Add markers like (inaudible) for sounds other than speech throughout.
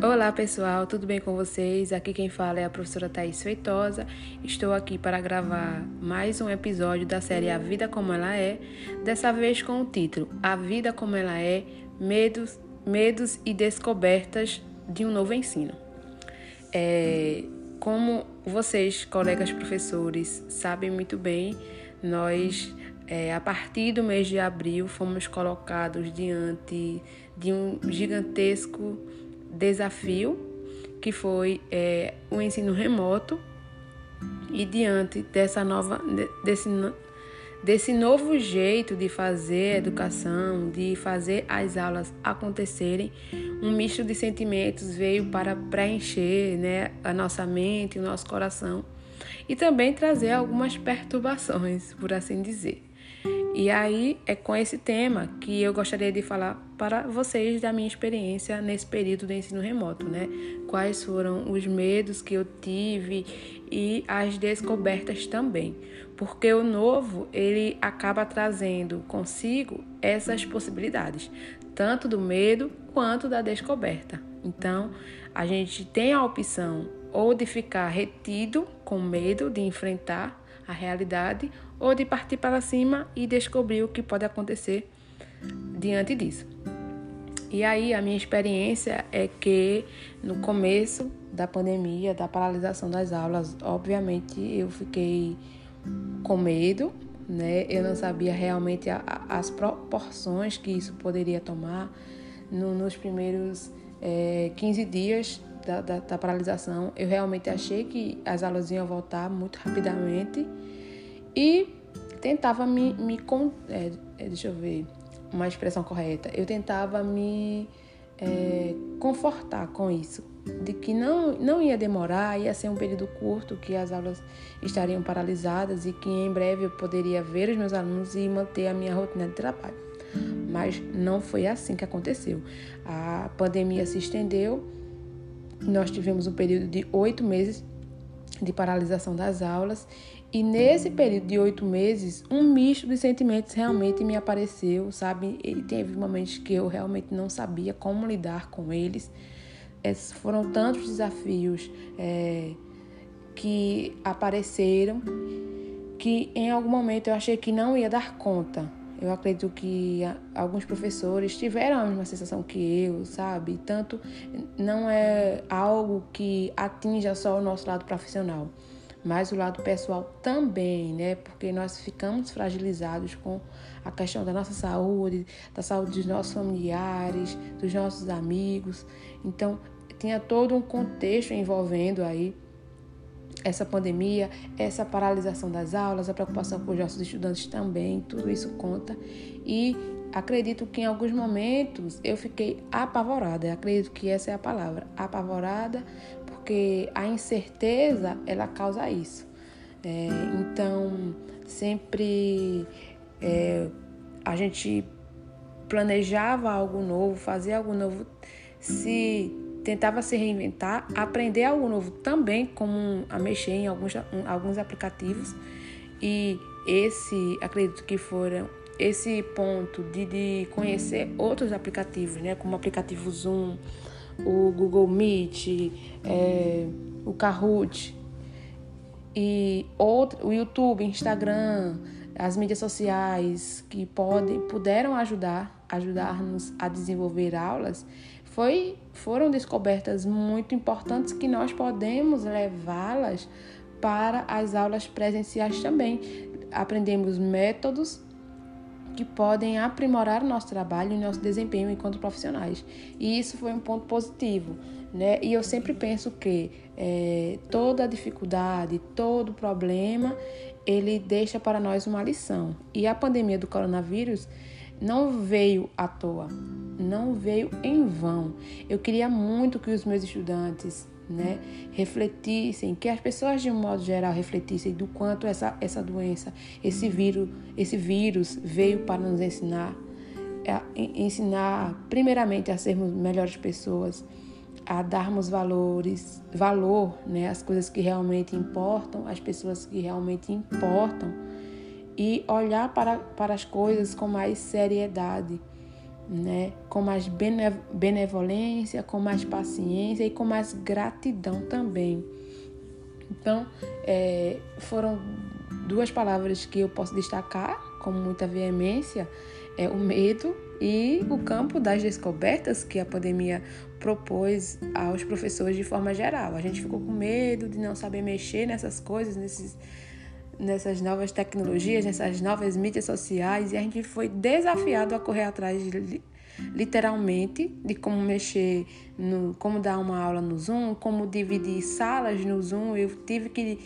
Olá pessoal, tudo bem com vocês? Aqui quem fala é a professora Thais Feitosa. Estou aqui para gravar mais um episódio da série A Vida Como Ela É, dessa vez com o título A Vida Como Ela É, Medos, Medos e Descobertas de um Novo Ensino. É, como vocês, colegas professores, sabem muito bem, nós, é, a partir do mês de abril, fomos colocados diante de um gigantesco desafio, que foi é, o ensino remoto, e diante dessa nova, desse, desse novo jeito de fazer educação, de fazer as aulas acontecerem, um misto de sentimentos veio para preencher né, a nossa mente, o nosso coração e também trazer algumas perturbações, por assim dizer. E aí é com esse tema que eu gostaria de falar para vocês da minha experiência nesse período de ensino remoto, né? Quais foram os medos que eu tive e as descobertas também. Porque o novo, ele acaba trazendo consigo essas possibilidades, tanto do medo quanto da descoberta. Então, a gente tem a opção ou de ficar retido com medo de enfrentar a realidade ou de partir para cima e descobrir o que pode acontecer diante disso. E aí a minha experiência é que no começo da pandemia, da paralisação das aulas, obviamente eu fiquei com medo, né? Eu não sabia realmente a, a, as proporções que isso poderia tomar no, nos primeiros é, 15 dias da, da, da, paralisação. Eu realmente achei que as aulas iam voltar muito rapidamente e tentava me, me é, é, deixa eu ver uma expressão correta. Eu tentava me é, confortar com isso, de que não, não ia demorar, ia ser um período curto, que as aulas estariam paralisadas e que em breve eu poderia ver os meus alunos e manter a minha rotina de trabalho. Mas não foi assim que aconteceu. A pandemia se estendeu, nós tivemos um período de oito meses de paralisação das aulas e nesse período de oito meses, um misto de sentimentos realmente me apareceu, sabe? E teve momentos que eu realmente não sabia como lidar com eles. Esses foram tantos desafios é, que apareceram que em algum momento eu achei que não ia dar conta. Eu acredito que alguns professores tiveram a mesma sensação que eu, sabe? Tanto não é algo que atinja só o nosso lado profissional mas o lado pessoal também, né? Porque nós ficamos fragilizados com a questão da nossa saúde, da saúde dos nossos familiares, dos nossos amigos. Então, tinha todo um contexto envolvendo aí essa pandemia, essa paralisação das aulas, a preocupação com os nossos estudantes também, tudo isso conta. E acredito que em alguns momentos eu fiquei apavorada, acredito que essa é a palavra, apavorada, porque a incerteza ela causa isso. É, então, sempre é, a gente planejava algo novo, fazia algo novo, se tentava se reinventar, aprender algo novo também, como a mexer em alguns, alguns aplicativos. E esse, acredito que foram esse ponto de, de conhecer outros aplicativos, né, como o aplicativo Zoom, o Google Meet, é, o Kahoot e outro, o YouTube, Instagram, as mídias sociais que podem, puderam ajudar, ajudar-nos a desenvolver aulas, foi, foram descobertas muito importantes que nós podemos levá-las para as aulas presenciais também. Aprendemos métodos que podem aprimorar o nosso trabalho e nosso desempenho enquanto profissionais. E isso foi um ponto positivo. Né? E eu sempre penso que é, toda dificuldade, todo problema, ele deixa para nós uma lição. E a pandemia do coronavírus não veio à toa, não veio em vão. Eu queria muito que os meus estudantes né, refletissem, que as pessoas de um modo geral refletissem do quanto essa, essa doença, esse vírus, esse vírus veio para nos ensinar, a, ensinar primeiramente a sermos melhores pessoas, a darmos valores, valor, né, às coisas que realmente importam, às pessoas que realmente importam e olhar para, para as coisas com mais seriedade né? com mais benevolência, com mais paciência e com mais gratidão também. Então, é, foram duas palavras que eu posso destacar com muita veemência: é o medo e o campo das descobertas que a pandemia propôs aos professores de forma geral. A gente ficou com medo de não saber mexer nessas coisas, nesses, nessas novas tecnologias, nessas novas mídias sociais, e a gente foi desafiado a correr atrás de, literalmente de como mexer, no, como dar uma aula no Zoom, como dividir salas no Zoom. Eu tive que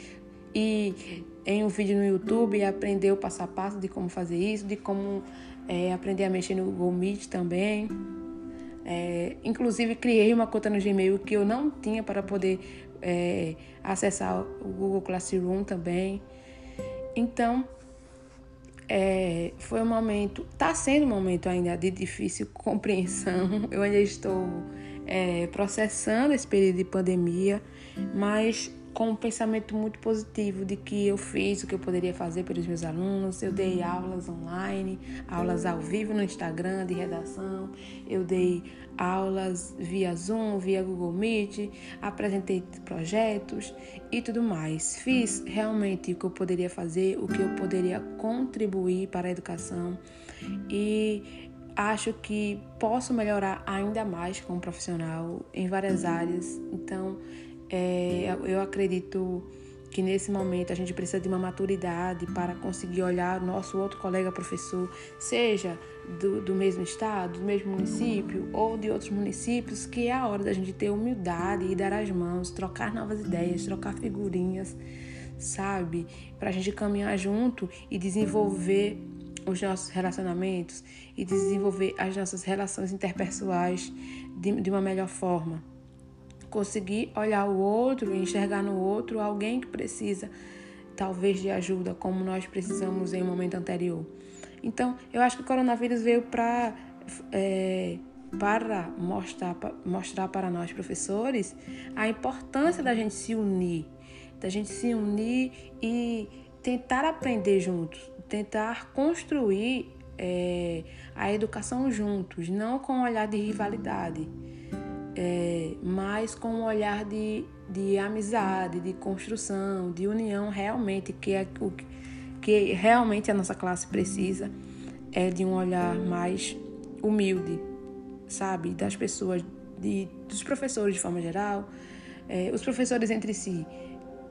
ir em um vídeo no YouTube e aprender o passo a passo de como fazer isso, de como é, aprender a mexer no Google Meet também. É, inclusive, criei uma conta no Gmail que eu não tinha para poder é, acessar o Google Classroom também. Então, é, foi um momento, está sendo um momento ainda de difícil (laughs) compreensão. Eu ainda estou é, processando esse período de pandemia, mas com um pensamento muito positivo de que eu fiz o que eu poderia fazer pelos meus alunos. Eu dei aulas online, aulas ao vivo no Instagram de redação, eu dei aulas via Zoom, via Google Meet, apresentei projetos e tudo mais. Fiz realmente o que eu poderia fazer, o que eu poderia contribuir para a educação e acho que posso melhorar ainda mais como profissional em várias áreas. Então, é, eu acredito que nesse momento a gente precisa de uma maturidade para conseguir olhar o nosso outro colega professor, seja do, do mesmo estado, do mesmo município ou de outros municípios, que é a hora da gente ter humildade e dar as mãos, trocar novas ideias, trocar figurinhas, sabe? Para a gente caminhar junto e desenvolver os nossos relacionamentos e desenvolver as nossas relações interpessoais de, de uma melhor forma conseguir olhar o outro enxergar no outro alguém que precisa, talvez, de ajuda, como nós precisamos em um momento anterior. Então, eu acho que o coronavírus veio para é, para mostrar, mostrar para nós, professores, a importância da gente se unir, da gente se unir e tentar aprender juntos, tentar construir é, a educação juntos, não com um olhar de rivalidade é, mas com um olhar de, de amizade, de construção, de união realmente, que é o que realmente a nossa classe precisa, é de um olhar mais humilde, sabe? Das pessoas, de, dos professores de forma geral, é, os professores entre si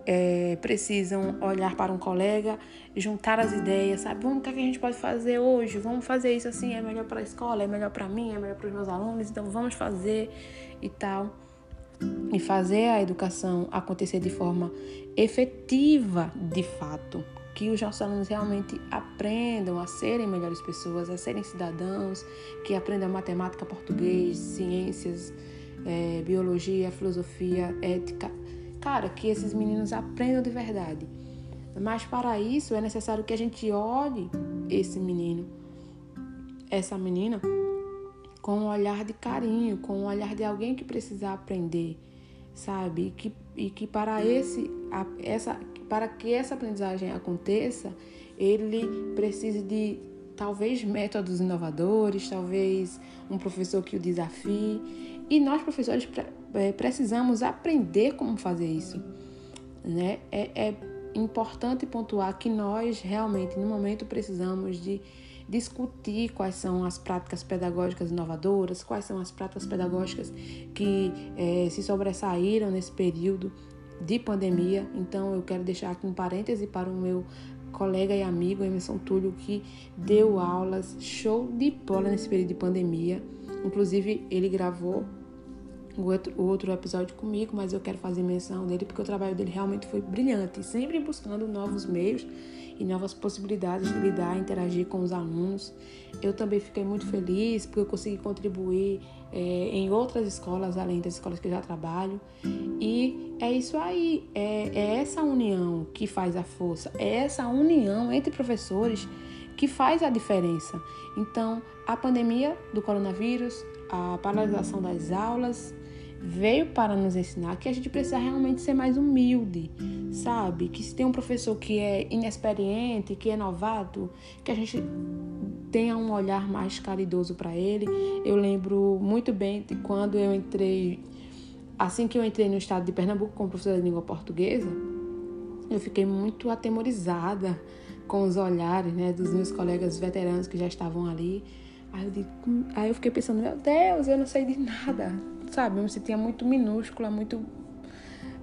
é, precisam olhar para um colega, juntar as ideias, sabe? Vamos, o que, é que a gente pode fazer hoje? Vamos fazer isso assim, é melhor para a escola, é melhor para mim, é melhor para os meus alunos, então vamos fazer e tal. E fazer a educação acontecer de forma efetiva, de fato. Que os nossos alunos realmente aprendam a serem melhores pessoas, a serem cidadãos, que aprendam matemática, português, ciências, é, biologia, filosofia, ética, Cara, que esses meninos aprendam de verdade. Mas para isso é necessário que a gente olhe esse menino, essa menina, com um olhar de carinho, com um olhar de alguém que precisa aprender, sabe? E que, e que para esse, essa, para que essa aprendizagem aconteça, ele precise de talvez métodos inovadores, talvez um professor que o desafie. E nós, professores, é, precisamos aprender como fazer isso. Né? É, é importante pontuar que nós realmente, no momento, precisamos de discutir quais são as práticas pedagógicas inovadoras, quais são as práticas pedagógicas que é, se sobressaíram nesse período de pandemia. Então, eu quero deixar aqui um parêntese para o meu colega e amigo Emerson Túlio, que deu aulas show de bola nesse período de pandemia. Inclusive, ele gravou o outro, o outro episódio comigo, mas eu quero fazer menção dele porque o trabalho dele realmente foi brilhante, sempre buscando novos meios e novas possibilidades de lidar, interagir com os alunos. Eu também fiquei muito feliz porque eu consegui contribuir é, em outras escolas, além das escolas que eu já trabalho. E é isso aí, é, é essa união que faz a força, é essa união entre professores que faz a diferença. Então, a pandemia do coronavírus, a paralisação das aulas, veio para nos ensinar que a gente precisa realmente ser mais humilde, sabe? Que se tem um professor que é inexperiente, que é novato, que a gente tenha um olhar mais caridoso para ele. Eu lembro muito bem de quando eu entrei, assim que eu entrei no estado de Pernambuco como professora de língua portuguesa, eu fiquei muito atemorizada com os olhares né, dos meus colegas veteranos que já estavam ali. Aí eu, digo, aí eu fiquei pensando, meu Deus, eu não sei de nada, sabe? Eu me sentia muito minúscula, muito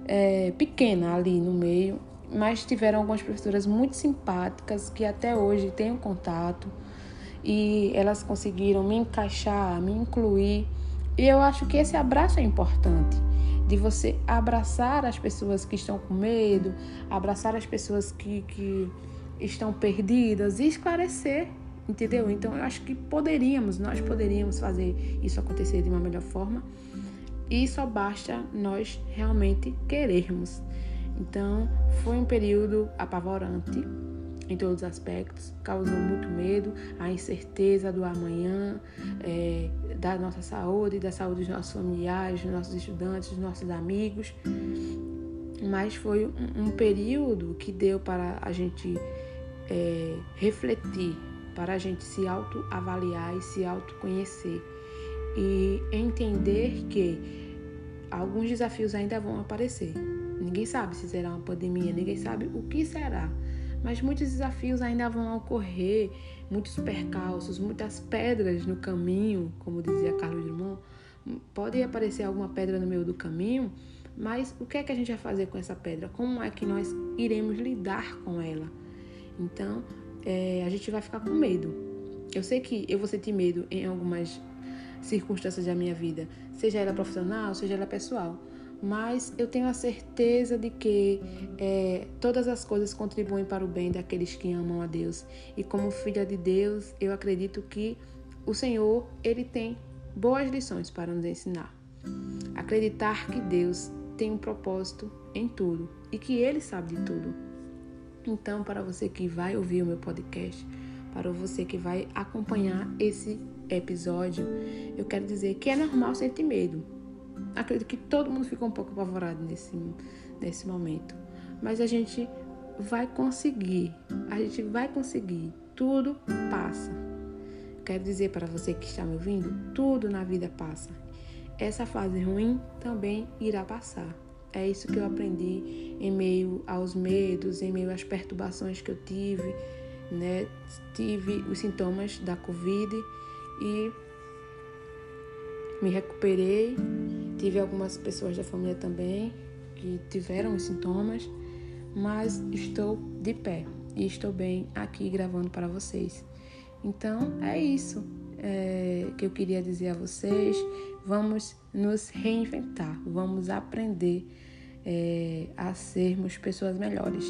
é, pequena ali no meio. Mas tiveram algumas professoras muito simpáticas que até hoje tenho contato e elas conseguiram me encaixar, me incluir. E eu acho que esse abraço é importante, de você abraçar as pessoas que estão com medo, abraçar as pessoas que, que estão perdidas e esclarecer, entendeu? Então eu acho que poderíamos, nós poderíamos fazer isso acontecer de uma melhor forma e só basta nós realmente querermos. Então foi um período apavorante em todos os aspectos, causou muito medo, a incerteza do amanhã, é, da nossa saúde, da saúde dos nossos familiares, dos nossos estudantes, dos nossos amigos. Mas foi um, um período que deu para a gente é, refletir, para a gente se autoavaliar e se autoconhecer e entender que alguns desafios ainda vão aparecer. Ninguém sabe se será uma pandemia, ninguém sabe o que será mas muitos desafios ainda vão ocorrer, muitos percalços, muitas pedras no caminho, como dizia Carlos Drummond. Pode aparecer alguma pedra no meio do caminho, mas o que é que a gente vai fazer com essa pedra? Como é que nós iremos lidar com ela? Então, é, a gente vai ficar com medo. Eu sei que eu vou sentir medo em algumas circunstâncias da minha vida, seja ela profissional, seja ela pessoal mas eu tenho a certeza de que é, todas as coisas contribuem para o bem daqueles que amam a Deus. E como filha de Deus, eu acredito que o Senhor ele tem boas lições para nos ensinar. Acreditar que Deus tem um propósito em tudo e que Ele sabe de tudo. Então, para você que vai ouvir o meu podcast, para você que vai acompanhar esse episódio, eu quero dizer que é normal sentir medo acredito que todo mundo ficou um pouco apavorado nesse, nesse momento. Mas a gente vai conseguir, a gente vai conseguir. Tudo passa. Quero dizer para você que está me ouvindo, tudo na vida passa. Essa fase ruim também irá passar. É isso que eu aprendi em meio aos medos, em meio às perturbações que eu tive, né? Tive os sintomas da Covid e me recuperei. Tive algumas pessoas da família também que tiveram os sintomas, mas estou de pé e estou bem aqui gravando para vocês. Então é isso é, que eu queria dizer a vocês. Vamos nos reinventar, vamos aprender é, a sermos pessoas melhores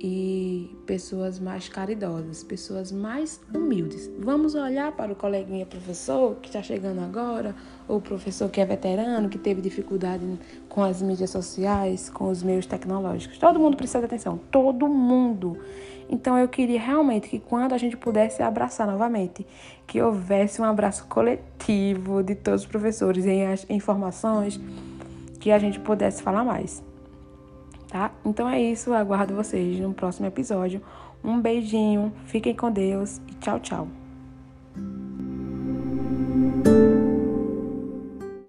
e pessoas mais caridosas, pessoas mais humildes. Vamos olhar para o coleguinha professor que está chegando agora, ou o professor que é veterano, que teve dificuldade com as mídias sociais, com os meios tecnológicos. Todo mundo precisa de atenção, todo mundo. Então eu queria realmente que quando a gente pudesse abraçar novamente, que houvesse um abraço coletivo de todos os professores em informações, que a gente pudesse falar mais tá? Então é isso, aguardo vocês no próximo episódio. Um beijinho, fiquem com Deus e tchau, tchau.